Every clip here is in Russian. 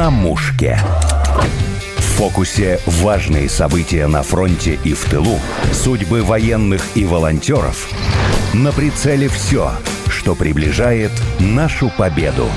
на мушке. В фокусе важные события на фронте и в тылу, судьбы военных и волонтеров. На прицеле все, что приближает нашу победу.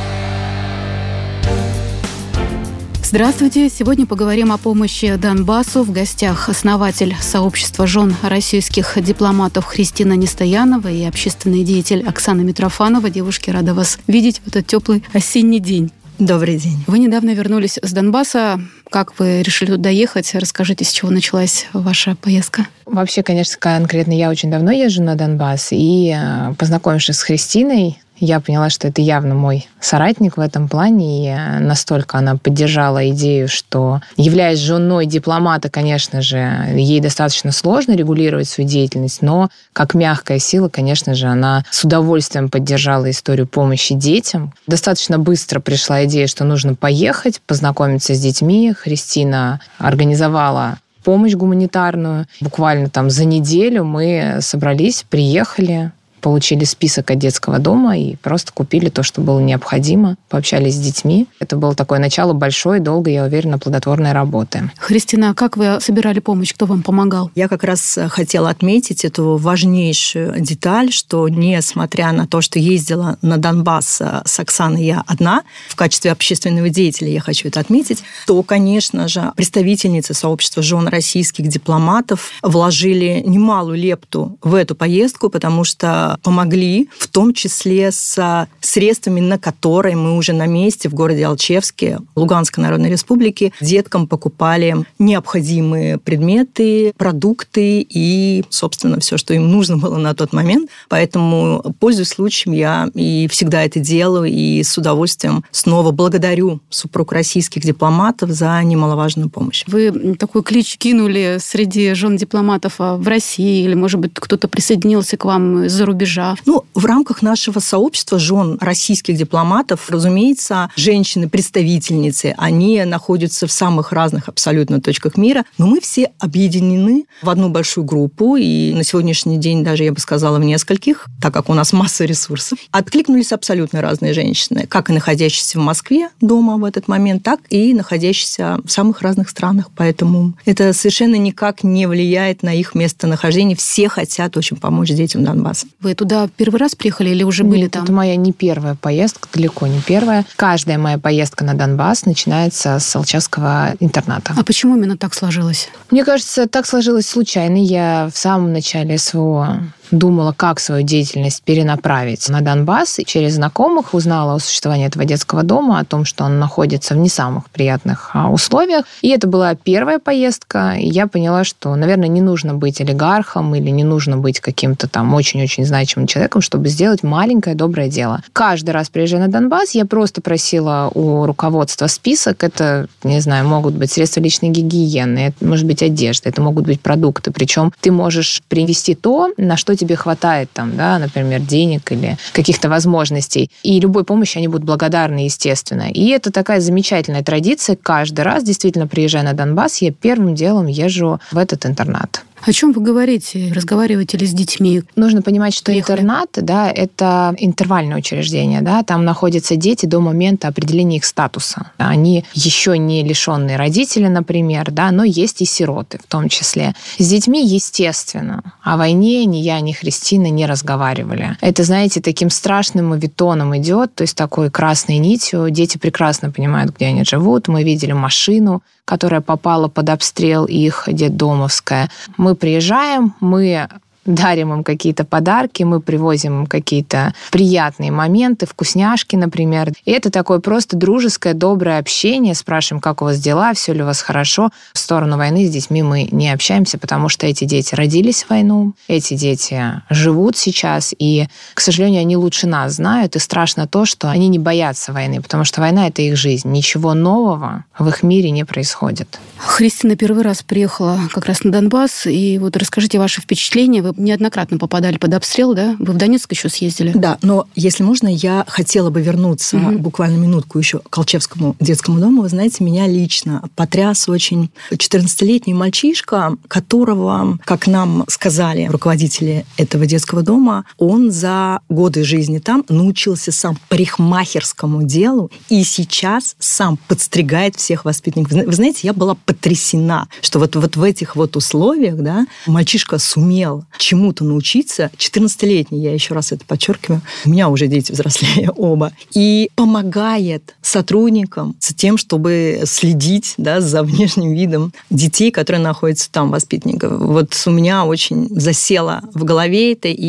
Здравствуйте! Сегодня поговорим о помощи Донбассу. В гостях основатель сообщества жен российских дипломатов Христина Нестоянова и общественный деятель Оксана Митрофанова. Девушки, рада вас видеть в этот теплый осенний день. Добрый день. Вы недавно вернулись с Донбасса. Как вы решили туда ехать? Расскажите, с чего началась ваша поездка? Вообще, конечно, конкретно я очень давно езжу на Донбасс. И э, познакомившись с Христиной, я поняла, что это явно мой соратник в этом плане, и э, настолько она поддержала идею, что, являясь женой дипломата, конечно же, ей достаточно сложно регулировать свою деятельность, но как мягкая сила, конечно же, она с удовольствием поддержала историю помощи детям. Достаточно быстро пришла идея, что нужно поехать, познакомиться с детьми. Христина организовала помощь гуманитарную. Буквально там за неделю мы собрались, приехали, получили список от детского дома и просто купили то, что было необходимо, пообщались с детьми. Это было такое начало большой, долгой, я уверена, плодотворной работы. Христина, а как вы собирали помощь? Кто вам помогал? Я как раз хотела отметить эту важнейшую деталь, что несмотря на то, что ездила на Донбасс с Оксаной я одна, в качестве общественного деятеля я хочу это отметить, то, конечно же, представительницы сообщества жен российских дипломатов вложили немалую лепту в эту поездку, потому что помогли, в том числе с средствами, на которые мы уже на месте в городе Алчевске, Луганской Народной Республики, деткам покупали необходимые предметы, продукты и, собственно, все, что им нужно было на тот момент. Поэтому, пользуясь случаем, я и всегда это делаю, и с удовольствием снова благодарю супруг российских дипломатов за немаловажную помощь. Вы такой клич кинули среди жен дипломатов а в России, или, может быть, кто-то присоединился к вам из-за рубежа рубежа? Ну, в рамках нашего сообщества жен российских дипломатов, разумеется, женщины-представительницы, они находятся в самых разных абсолютно точках мира, но мы все объединены в одну большую группу, и на сегодняшний день даже, я бы сказала, в нескольких, так как у нас масса ресурсов. Откликнулись абсолютно разные женщины, как и находящиеся в Москве дома в этот момент, так и находящиеся в самых разных странах. Поэтому это совершенно никак не влияет на их местонахождение. Все хотят очень помочь детям Донбасса. Вы туда первый раз приехали или уже были Нет, там? Это моя не первая поездка, далеко не первая. Каждая моя поездка на Донбасс начинается с Алчевского интерната. А почему именно так сложилось? Мне кажется, так сложилось случайно. Я в самом начале своего думала, как свою деятельность перенаправить на Донбасс. И через знакомых узнала о существовании этого детского дома, о том, что он находится в не самых приятных а, условиях. И это была первая поездка. И я поняла, что, наверное, не нужно быть олигархом или не нужно быть каким-то там очень-очень значимым человеком, чтобы сделать маленькое доброе дело. Каждый раз приезжая на Донбасс, я просто просила у руководства список. Это, не знаю, могут быть средства личной гигиены, это может быть одежда, это могут быть продукты. Причем ты можешь привести то, на что тебе хватает, там, да, например, денег или каких-то возможностей. И любой помощи они будут благодарны, естественно. И это такая замечательная традиция. Каждый раз, действительно, приезжая на Донбасс, я первым делом езжу в этот интернат. О чем вы говорите? Разговариваете ли с детьми? Нужно понимать, что Приехали. интернат, да, это интервальное учреждение, да, там находятся дети до момента определения их статуса. Они еще не лишенные родители, например, да, но есть и сироты в том числе. С детьми, естественно, о войне ни я, ни Христина не разговаривали. Это, знаете, таким страшным мавитоном идет, то есть такой красной нитью. Дети прекрасно понимают, где они живут. Мы видели машину, которая попала под обстрел их детдомовская. Мы приезжаем, мы дарим им какие-то подарки, мы привозим им какие-то приятные моменты, вкусняшки, например. И это такое просто дружеское, доброе общение. Спрашиваем, как у вас дела, все ли у вас хорошо. В сторону войны с детьми мы не общаемся, потому что эти дети родились в войну, эти дети живут сейчас, и, к сожалению, они лучше нас знают, и страшно то, что они не боятся войны, потому что война — это их жизнь. Ничего нового в их мире не происходит. Христина первый раз приехала как раз на Донбасс, и вот расскажите ваши впечатления. Вы неоднократно попадали под обстрел, да? Вы в Донецк еще съездили? Да, но если можно, я хотела бы вернуться угу. буквально минутку еще к Колчевскому детскому дому. Вы знаете, меня лично потряс очень 14-летний мальчишка, которого, как нам сказали руководители этого детского дома, он за годы жизни там научился сам парикмахерскому делу и сейчас сам подстригает всех воспитанников. Вы знаете, я была потрясена, что вот, вот в этих вот условиях да, мальчишка сумел чему-то научиться. 14-летний, я еще раз это подчеркиваю. У меня уже дети взрослее оба. И помогает сотрудникам с тем, чтобы следить да, за внешним видом детей, которые находятся там, воспитанников. Вот у меня очень засело в голове это, и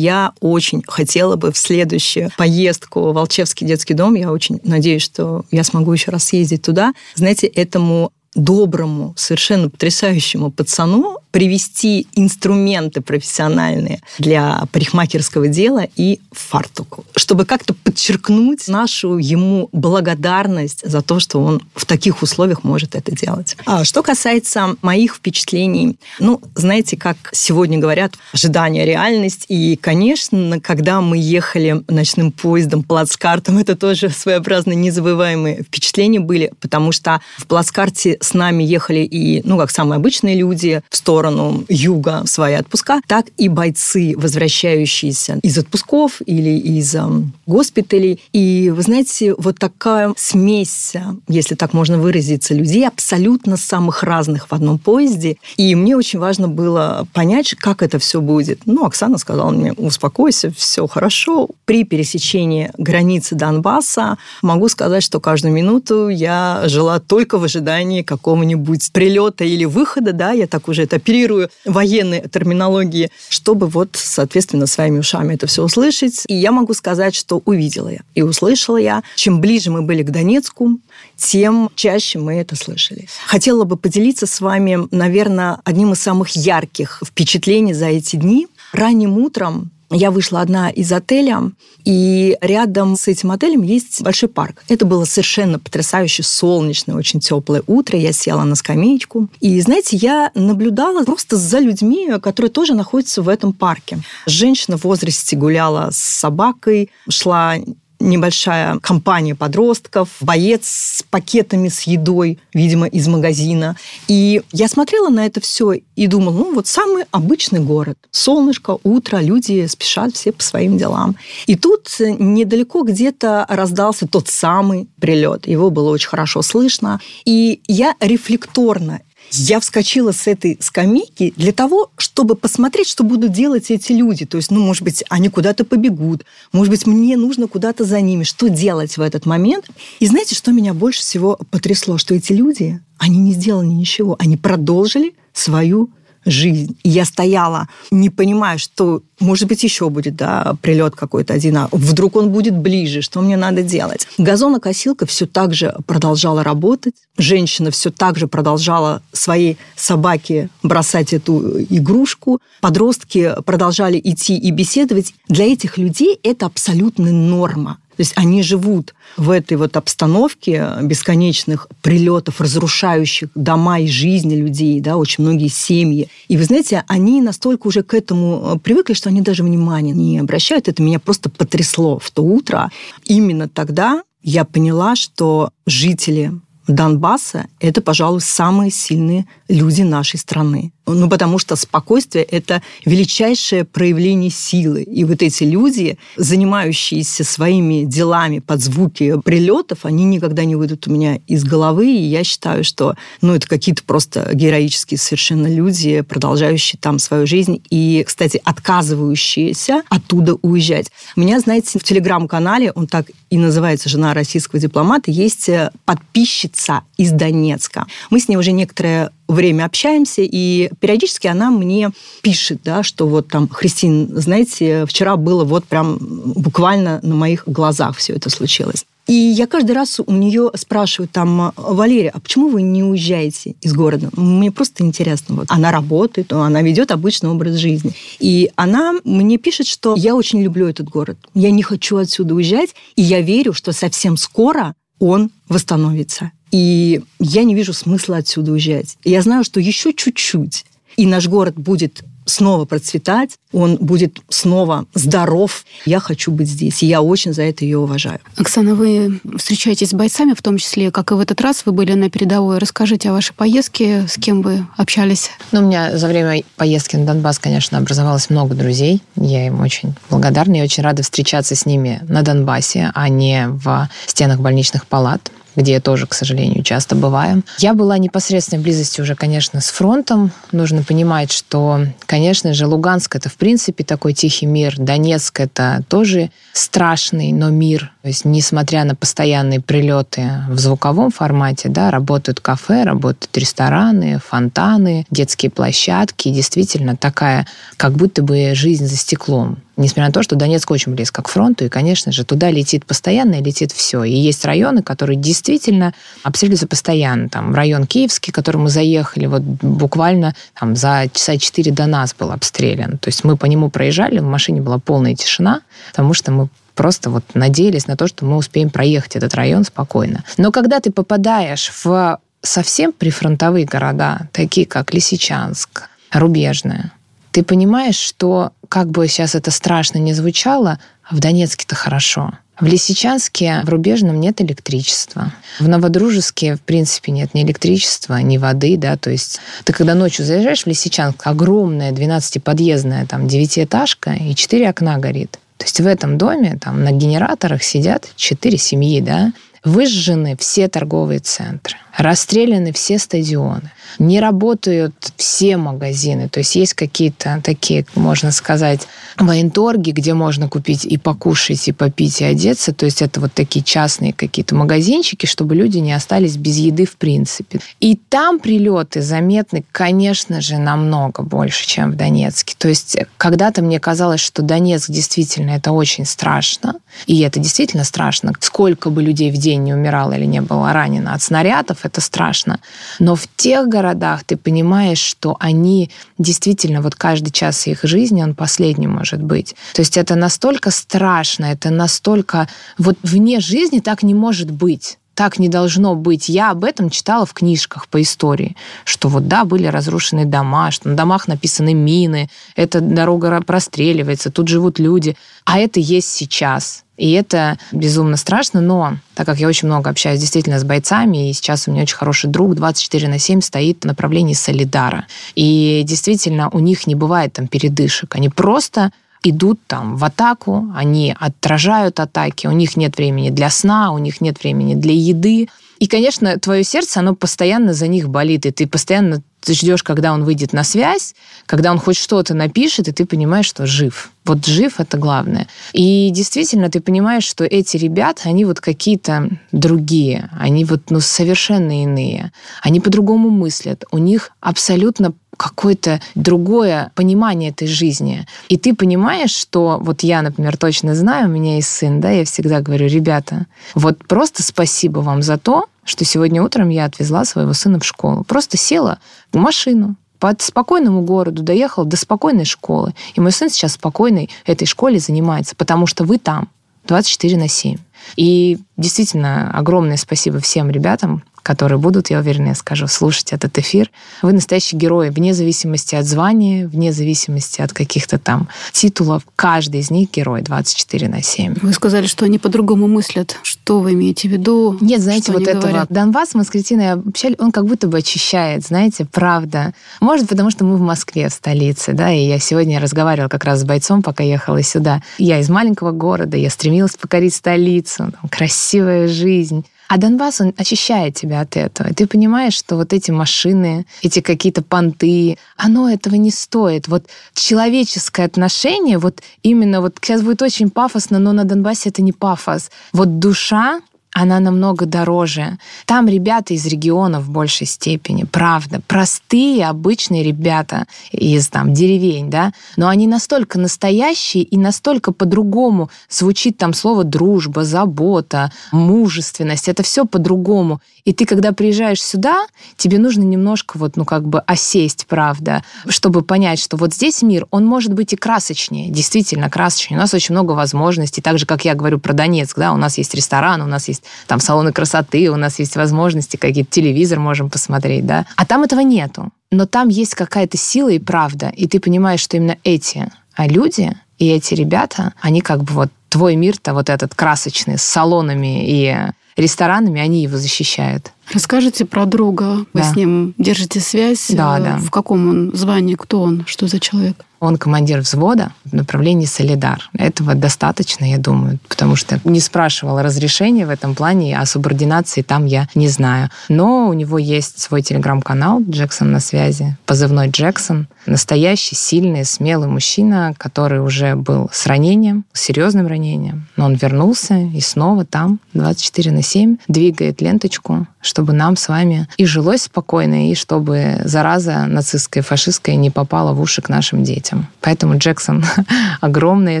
я очень хотела бы в следующую поездку в Волчевский детский дом, я очень надеюсь, что я смогу еще раз съездить туда. Знаете, этому доброму, совершенно потрясающему пацану привести инструменты профессиональные для парикмахерского дела и фартуку, чтобы как-то подчеркнуть нашу ему благодарность за то, что он в таких условиях может это делать. А что касается моих впечатлений, ну, знаете, как сегодня говорят, ожидание, реальность. И, конечно, когда мы ехали ночным поездом, плацкартом, это тоже своеобразно незабываемые впечатления были, потому что в плацкарте с нами ехали и, ну, как самые обычные люди, в сторону юга в свои отпуска, так и бойцы, возвращающиеся из отпусков или из э, госпиталей. И, вы знаете, вот такая смесь, если так можно выразиться, людей абсолютно самых разных в одном поезде. И мне очень важно было понять, как это все будет. Ну, Оксана сказала мне, успокойся, все хорошо. При пересечении границы Донбасса могу сказать, что каждую минуту я жила только в ожидании какого-нибудь прилета или выхода, да, я так уже это оперирую военной терминологии, чтобы вот, соответственно, своими ушами это все услышать. И я могу сказать, что увидела я и услышала я. Чем ближе мы были к Донецку, тем чаще мы это слышали. Хотела бы поделиться с вами, наверное, одним из самых ярких впечатлений за эти дни. Ранним утром я вышла одна из отеля, и рядом с этим отелем есть большой парк. Это было совершенно потрясающе солнечное, очень теплое утро. Я села на скамеечку. И, знаете, я наблюдала просто за людьми, которые тоже находятся в этом парке. Женщина в возрасте гуляла с собакой, шла небольшая компания подростков, боец с пакетами с едой, видимо, из магазина. И я смотрела на это все и думала, ну вот самый обычный город. Солнышко, утро, люди спешат все по своим делам. И тут недалеко где-то раздался тот самый прилет. Его было очень хорошо слышно. И я рефлекторно я вскочила с этой скамейки для того, чтобы посмотреть, что будут делать эти люди. То есть, ну, может быть, они куда-то побегут, может быть, мне нужно куда-то за ними. Что делать в этот момент? И знаете, что меня больше всего потрясло? Что эти люди, они не сделали ничего. Они продолжили свою жизнь. И я стояла, не понимая, что, может быть, еще будет да, прилет какой-то один, а вдруг он будет ближе, что мне надо делать. Газонокосилка все так же продолжала работать. Женщина все так же продолжала своей собаке бросать эту игрушку. Подростки продолжали идти и беседовать. Для этих людей это абсолютная норма. То есть они живут в этой вот обстановке бесконечных прилетов, разрушающих дома и жизни людей, да, очень многие семьи. И вы знаете, они настолько уже к этому э, привыкли, что они даже внимания не обращают. Это меня просто потрясло в то утро. Именно тогда я поняла, что жители Донбасса – это, пожалуй, самые сильные люди нашей страны. Ну, потому что спокойствие – это величайшее проявление силы. И вот эти люди, занимающиеся своими делами под звуки прилетов, они никогда не выйдут у меня из головы. И я считаю, что ну, это какие-то просто героические совершенно люди, продолжающие там свою жизнь и, кстати, отказывающиеся оттуда уезжать. У меня, знаете, в телеграм-канале, он так и называется «Жена российского дипломата», есть подписчица из Донецка. Мы с ней уже некоторое время общаемся, и периодически она мне пишет, да, что вот там, Христин, знаете, вчера было вот прям буквально на моих глазах все это случилось. И я каждый раз у нее спрашиваю там, Валерия, а почему вы не уезжаете из города? Мне просто интересно. Вот она работает, она ведет обычный образ жизни. И она мне пишет, что я очень люблю этот город. Я не хочу отсюда уезжать, и я верю, что совсем скоро он восстановится. И я не вижу смысла отсюда уезжать. Я знаю, что еще чуть-чуть, и наш город будет снова процветать, он будет снова здоров. Я хочу быть здесь, и я очень за это ее уважаю. Оксана, вы встречаетесь с бойцами, в том числе, как и в этот раз вы были на передовой. Расскажите о вашей поездке, с кем вы общались? Ну, у меня за время поездки на Донбасс, конечно, образовалось много друзей. Я им очень благодарна и очень рада встречаться с ними на Донбассе, а не в стенах больничных палат где я тоже, к сожалению, часто бываю. Я была непосредственной близости уже, конечно, с фронтом. Нужно понимать, что, конечно же, Луганск — это, в принципе, такой тихий мир. Донецк — это тоже страшный, но мир. То есть, несмотря на постоянные прилеты в звуковом формате, да, работают кафе, работают рестораны, фонтаны, детские площадки. Действительно, такая, как будто бы жизнь за стеклом несмотря на то, что Донецк очень близко к фронту, и, конечно же, туда летит постоянно и летит все. И есть районы, которые действительно обстреливаются постоянно. Там район Киевский, в который мы заехали, вот буквально там, за часа четыре до нас был обстрелян. То есть мы по нему проезжали, в машине была полная тишина, потому что мы просто вот надеялись на то, что мы успеем проехать этот район спокойно. Но когда ты попадаешь в совсем прифронтовые города, такие как Лисичанск, Рубежная, ты понимаешь, что как бы сейчас это страшно не звучало, в Донецке-то хорошо. В Лисичанске, в Рубежном нет электричества. В Новодружеске, в принципе, нет ни электричества, ни воды, да, то есть ты когда ночью заезжаешь в Лисичанск, огромная 12-подъездная там девятиэтажка, и четыре окна горит. То есть в этом доме там на генераторах сидят четыре семьи, да, выжжены все торговые центры, расстреляны все стадионы не работают все магазины. То есть есть какие-то такие, можно сказать, военторги, где можно купить и покушать, и попить, и одеться. То есть это вот такие частные какие-то магазинчики, чтобы люди не остались без еды в принципе. И там прилеты заметны, конечно же, намного больше, чем в Донецке. То есть когда-то мне казалось, что Донецк действительно это очень страшно. И это действительно страшно. Сколько бы людей в день не умирало или не было ранено от снарядов, это страшно. Но в тех городах ты понимаешь, что они действительно, вот каждый час их жизни, он последний может быть. То есть это настолько страшно, это настолько... Вот вне жизни так не может быть так не должно быть. Я об этом читала в книжках по истории, что вот да, были разрушены дома, что на домах написаны мины, эта дорога простреливается, тут живут люди. А это есть сейчас. И это безумно страшно, но так как я очень много общаюсь действительно с бойцами, и сейчас у меня очень хороший друг 24 на 7 стоит в направлении Солидара. И действительно у них не бывает там передышек. Они просто идут там в атаку, они отражают атаки, у них нет времени для сна, у них нет времени для еды. И, конечно, твое сердце, оно постоянно за них болит, и ты постоянно ждешь, когда он выйдет на связь, когда он хоть что-то напишет, и ты понимаешь, что жив. Вот жив — это главное. И действительно, ты понимаешь, что эти ребята, они вот какие-то другие, они вот ну, совершенно иные. Они по-другому мыслят. У них абсолютно какое-то другое понимание этой жизни. И ты понимаешь, что вот я, например, точно знаю, у меня есть сын, да, я всегда говорю, ребята, вот просто спасибо вам за то, что сегодня утром я отвезла своего сына в школу. Просто села в машину, по спокойному городу доехала до спокойной школы. И мой сын сейчас спокойной этой школе занимается, потому что вы там 24 на 7. И действительно огромное спасибо всем ребятам, которые будут, я уверена, я скажу, слушать этот эфир. Вы настоящие герои, вне зависимости от звания, вне зависимости от каких-то там титулов. Каждый из них герой 24 на 7. Вы сказали, что они по-другому мыслят. Что вы имеете в виду? Нет, знаете, вот этого. Говорят? Донбасс мы с Кристиной общали, он как будто бы очищает, знаете, правда. Может, потому что мы в Москве, в столице, да, и я сегодня разговаривала как раз с бойцом, пока ехала сюда. Я из маленького города, я стремилась покорить столицу, там, красивая жизнь. А Донбасс, он очищает тебя от этого. ты понимаешь, что вот эти машины, эти какие-то понты, оно этого не стоит. Вот человеческое отношение, вот именно вот сейчас будет очень пафосно, но на Донбассе это не пафос. Вот душа, она намного дороже. Там ребята из региона в большей степени, правда. Простые, обычные ребята из там деревень, да, но они настолько настоящие и настолько по-другому звучит там слово дружба, забота, мужественность. Это все по-другому. И ты, когда приезжаешь сюда, тебе нужно немножко вот, ну, как бы осесть, правда, чтобы понять, что вот здесь мир, он может быть и красочнее, действительно красочнее. У нас очень много возможностей. Так же, как я говорю про Донецк, да, у нас есть ресторан, у нас есть там салоны красоты, у нас есть возможности, какие-то телевизор можем посмотреть, да. А там этого нету. Но там есть какая-то сила и правда, и ты понимаешь, что именно эти а люди и эти ребята, они как бы вот твой мир-то вот этот красочный, с салонами и ресторанами, они его защищают. Расскажите про друга. Вы да. с ним держите связь? Да, да. В каком он звании? Кто он? Что за человек? Он командир взвода в направлении Солидар. Этого достаточно, я думаю, потому что не спрашивала разрешения в этом плане, а субординации там я не знаю. Но у него есть свой телеграм-канал «Джексон на связи», позывной «Джексон». Настоящий, сильный, смелый мужчина, который уже был с ранением, с серьезным ранением. Но он вернулся и снова там 24 на 7 двигает ленточку, чтобы нам с вами и жилось спокойно, и чтобы зараза нацистская, фашистская не попала в уши к нашим детям детям. Поэтому, Джексон, огромное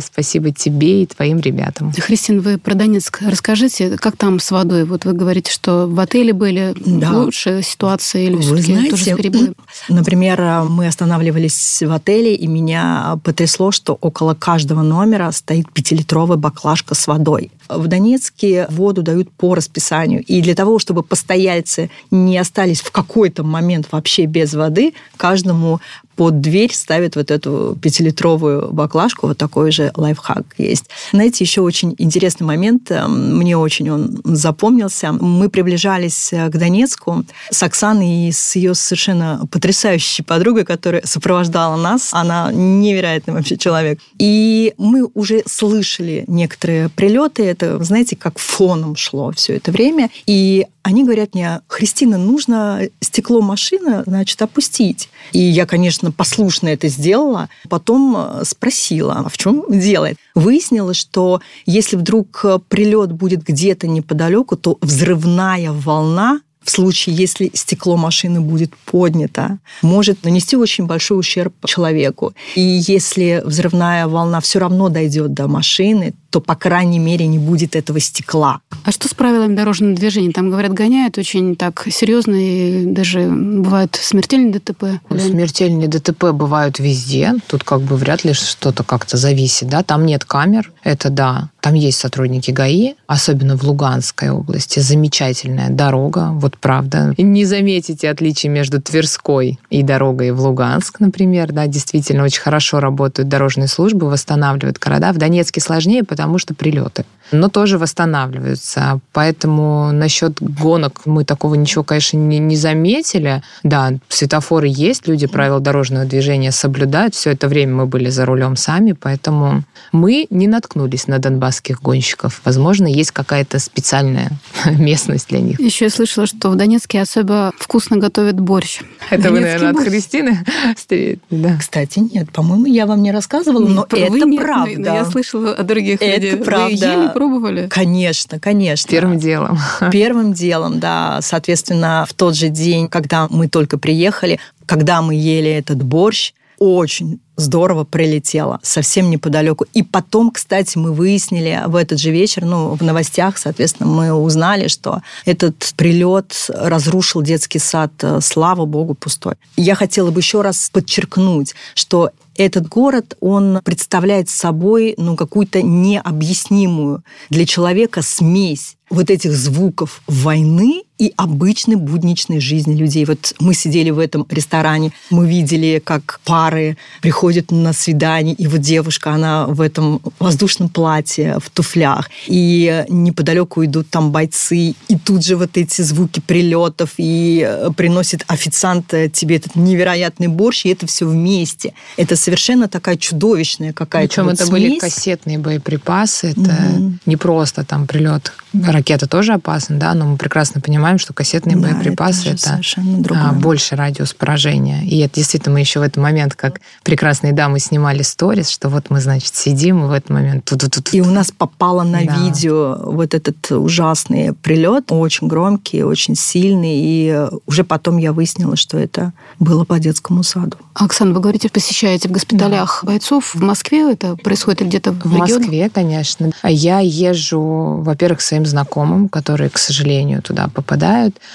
спасибо тебе и твоим ребятам. Христин, вы про Донецк расскажите, как там с водой? Вот вы говорите, что в отеле были да. лучшие ситуации или вы знаете, тоже? Например, мы останавливались в отеле, и меня потрясло, что около каждого номера стоит пятилитровая баклажка с водой. В Донецке воду дают по расписанию. И для того, чтобы постояльцы не остались в какой-то момент вообще без воды, каждому под дверь ставят вот эту пятилитровую баклажку, вот такой же лайфхак есть. Знаете, еще очень интересный момент, эм, мне очень он запомнился. Мы приближались э, к Донецку с Оксаной и с ее совершенно потрясающей подругой, которая сопровождала нас. Она невероятный вообще человек. И мы уже слышали некоторые прилеты, это, знаете, как фоном шло все это время. И они говорят мне, Христина, нужно стекло машины, значит, опустить. И я, конечно, послушно это сделала. Потом э, спросила, а в чем дело? Выяснилось, что если вдруг прилет будет где-то неподалеку, то взрывная волна в случае, если стекло машины будет поднято, может нанести очень большой ущерб человеку. И если взрывная волна все равно дойдет до машины, то, по крайней мере, не будет этого стекла. А что с правилами дорожного движения? Там, говорят, гоняют очень так серьезно, и даже бывают смертельные ДТП. Смертельные ДТП бывают везде. Тут как бы вряд ли что-то как-то зависит. Да? Там нет камер, это да. Там есть сотрудники ГАИ, особенно в Луганской области. Замечательная дорога, вот правда. Не заметите отличий между Тверской и дорогой в Луганск, например. Да, действительно, очень хорошо работают дорожные службы, восстанавливают города. В Донецке сложнее, потому что прилеты. Но тоже восстанавливаются. Поэтому насчет гонок мы такого ничего, конечно, не, не заметили. Да, светофоры есть, люди правила дорожного движения соблюдают. Все это время мы были за рулем сами, поэтому мы не наткнулись на донбасских гонщиков. Возможно, есть какая-то специальная местность для них. Еще я слышала, что в Донецке особо вкусно готовят борщ. Это вы, наверное, борщ. от Христины? Да. Кстати, нет, по-моему, я вам не рассказывала, но это правда. Я слышала о других это людей. правда. Вы ели, пробовали? Конечно, конечно. Первым делом. Первым делом, да. Соответственно, в тот же день, когда мы только приехали, когда мы ели этот борщ, очень здорово прилетело, совсем неподалеку. И потом, кстати, мы выяснили в этот же вечер, ну, в новостях, соответственно, мы узнали, что этот прилет разрушил детский сад, слава богу, пустой. Я хотела бы еще раз подчеркнуть, что этот город, он представляет собой ну, какую-то необъяснимую для человека смесь вот этих звуков войны и обычной будничной жизни людей. Вот мы сидели в этом ресторане, мы видели, как пары приходят на свидание, и вот девушка, она в этом воздушном платье, в туфлях, и неподалеку идут там бойцы, и тут же вот эти звуки прилетов, и э, приносит официант э, тебе этот невероятный борщ, и это все вместе. Это совершенно такая чудовищная какая-то Причем вот это смесь. были кассетные боеприпасы, это Мгм. не просто там прилет. Ракета тоже опасна, да, но мы прекрасно понимаем, что кассетные Да, боеприпасы это, совершенно другое. а, больше радиус поражения. И это действительно мы еще в этот момент, как прекрасные дамы снимали сторис, что вот мы, значит, сидим, и в этот момент тут тут тут И у нас попало на Да. видео вот этот ужасный прилет, очень громкий, очень сильный, и уже потом я выяснила, что это было по детскому саду. Оксана, вы говорите, посещаете в госпиталях бойцов. В Москве это происходит или где-то в, В регионах? Москве, конечно. А Я езжу, во-первых, к своим знакомым, которые, к сожалению, туда попадают.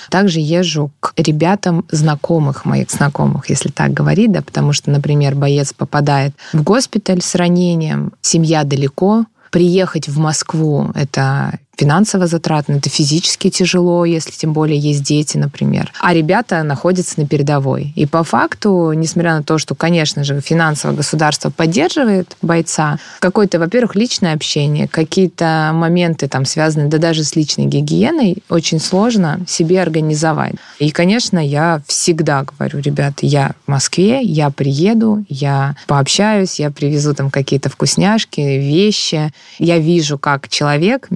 Также езжу к ребятам знакомых моих знакомых, если так говорить, да, потому что, например, боец попадает в госпиталь с ранением, семья далеко, приехать в Москву – это финансово затратно, это физически тяжело, если тем более есть дети, например. А ребята находятся на передовой. И по факту, несмотря на то, что, конечно же, финансово государство поддерживает бойца, какое-то, во-первых, личное общение, какие-то моменты там связанные, да даже с личной гигиеной, очень сложно себе организовать. И, конечно, я всегда говорю, ребят, я в Москве, я приеду, я пообщаюсь, я привезу там какие-то вкусняшки, вещи. Я вижу, как человек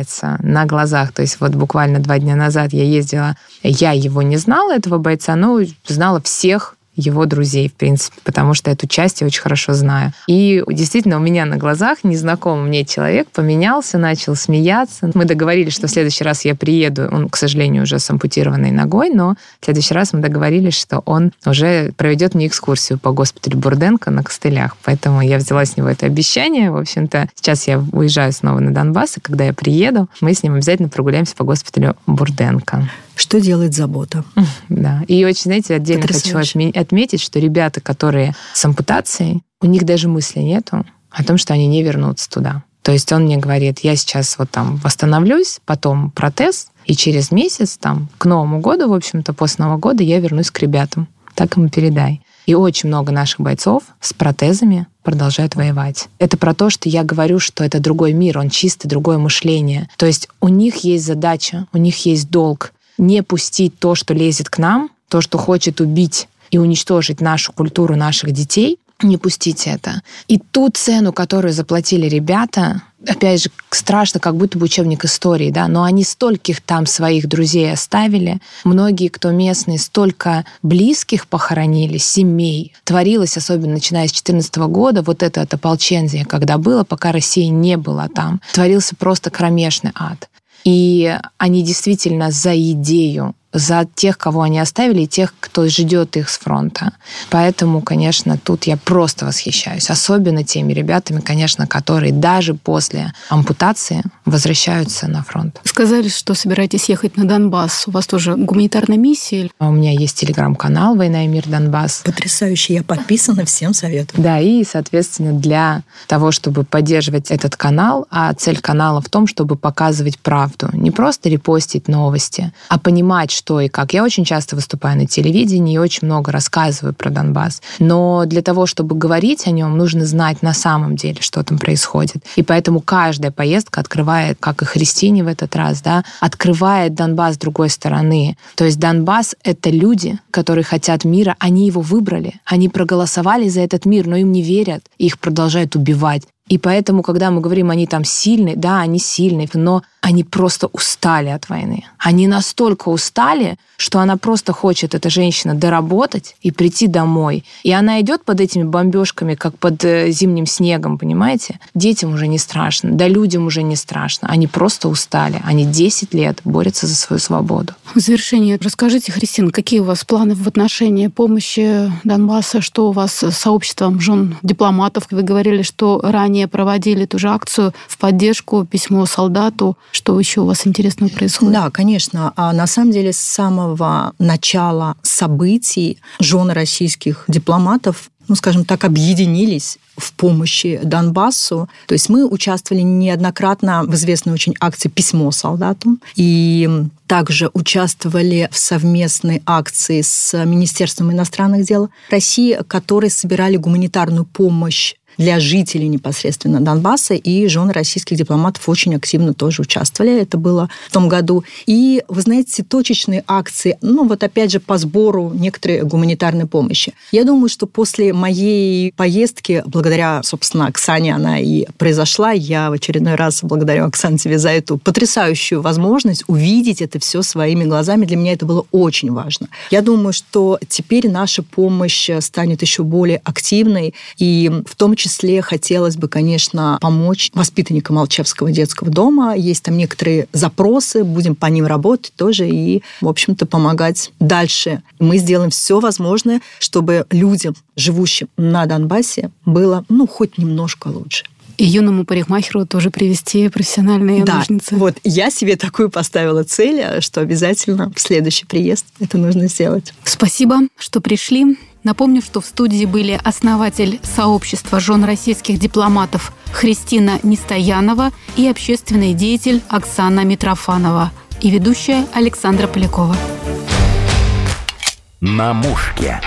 меняется на глазах. То есть вот буквально два дня назад я ездила, я его не знала, этого бойца, но знала всех его друзей, в принципе, потому что эту часть я очень хорошо знаю. И действительно, у меня на глазах незнакомый мне человек поменялся, начал смеяться. Мы договорились, что в следующий раз я приеду. Он, к сожалению, уже с ампутированной ногой, но в следующий раз мы договорились, что он уже проведет мне экскурсию по госпиталю Бурденко на костылях. Поэтому я взяла с него это обещание. В общем-то, сейчас я уезжаю снова на Донбасс, и когда я приеду, мы с ним обязательно прогуляемся по госпиталю Бурденко. Что делает забота? Да. И очень, знаете, отдельно хочу отметить, что ребята, которые с ампутацией, у них даже мысли нету о том, что они не вернутся туда. То есть он мне говорит, я сейчас вот там восстановлюсь, потом протез, и через месяц, там, к Новому году, в общем-то, после Нового года я вернусь к ребятам. Так ему передай. И очень много наших бойцов с протезами продолжают воевать. Это про то, что я говорю, что это другой мир, он чистый, другое мышление. То есть у них есть задача, у них есть долг не пустить то, что лезет к нам, то, что хочет убить и уничтожить нашу культуру наших детей, не пустить это. И ту цену, которую заплатили ребята, опять же, страшно, как будто бы учебник истории, да, но они стольких там своих друзей оставили, многие, кто местные, столько близких похоронили, семей. Творилось, особенно начиная с 2014 года, вот это от ополчензия, когда было, пока России не было там. Творился просто кромешный ад. И они действительно за идею за тех, кого они оставили, и тех, кто ждет их с фронта. Поэтому, конечно, тут я просто восхищаюсь. Особенно теми ребятами, конечно, которые даже после ампутации возвращаются на фронт. Сказали, что собираетесь ехать на Донбасс. У вас тоже гуманитарная миссия? У меня есть телеграм-канал «Война и мир Донбасс». Потрясающе. Я подписана, всем советую. Да, и, соответственно, для того, чтобы поддерживать этот канал, а цель канала в том, чтобы показывать правду. Не просто репостить новости, а понимать, что и как. Я очень часто выступаю на телевидении и очень много рассказываю про Донбасс. Но для того, чтобы говорить о нем, нужно знать на самом деле, что там происходит. И поэтому каждая поездка открывает, как и Христине в этот раз, да, открывает Донбасс с другой стороны. То есть Донбасс — это люди, которые хотят мира, они его выбрали, они проголосовали за этот мир, но им не верят, их продолжают убивать. И поэтому, когда мы говорим, они там сильные, да, они сильные, но они просто устали от войны. Они настолько устали, что она просто хочет, эта женщина, доработать и прийти домой. И она идет под этими бомбежками, как под э, зимним снегом, понимаете? Детям уже не страшно, да людям уже не страшно. Они просто устали. Они 10 лет борются за свою свободу. В завершение расскажите, Христина, какие у вас планы в отношении помощи Донбасса? Что у вас с сообществом жен дипломатов? Вы говорили, что ранее проводили ту же акцию в поддержку письмо солдату. Что еще у вас интересного происходит? Да, конечно. А на самом деле с самого начала событий жены российских дипломатов ну, скажем так, объединились в помощи Донбассу. То есть мы участвовали неоднократно в известной очень акции «Письмо солдату». И также участвовали в совместной акции с Министерством иностранных дел России, которые собирали гуманитарную помощь для жителей непосредственно Донбасса, и жены российских дипломатов очень активно тоже участвовали. Это было в том году. И, вы знаете, точечные акции, ну вот опять же по сбору некоторой гуманитарной помощи. Я думаю, что после моей поездки, благодаря, собственно, Оксане она и произошла, я в очередной раз благодарю Оксане тебе за эту потрясающую возможность увидеть это все своими глазами. Для меня это было очень важно. Я думаю, что теперь наша помощь станет еще более активной, и в том числе хотелось бы, конечно, помочь воспитанникам Алчевского детского дома. Есть там некоторые запросы, будем по ним работать тоже и, в общем-то, помогать дальше. Мы сделаем все возможное, чтобы людям, живущим на Донбассе, было, ну, хоть немножко лучше. И юному парикмахеру тоже привести профессиональные да, ножницы. Вот я себе такую поставила цель, что обязательно в следующий приезд это нужно сделать. Спасибо, что пришли. Напомню, что в студии были основатель сообщества жен российских дипломатов Христина Нестоянова и общественный деятель Оксана Митрофанова и ведущая Александра Полякова. На мушке.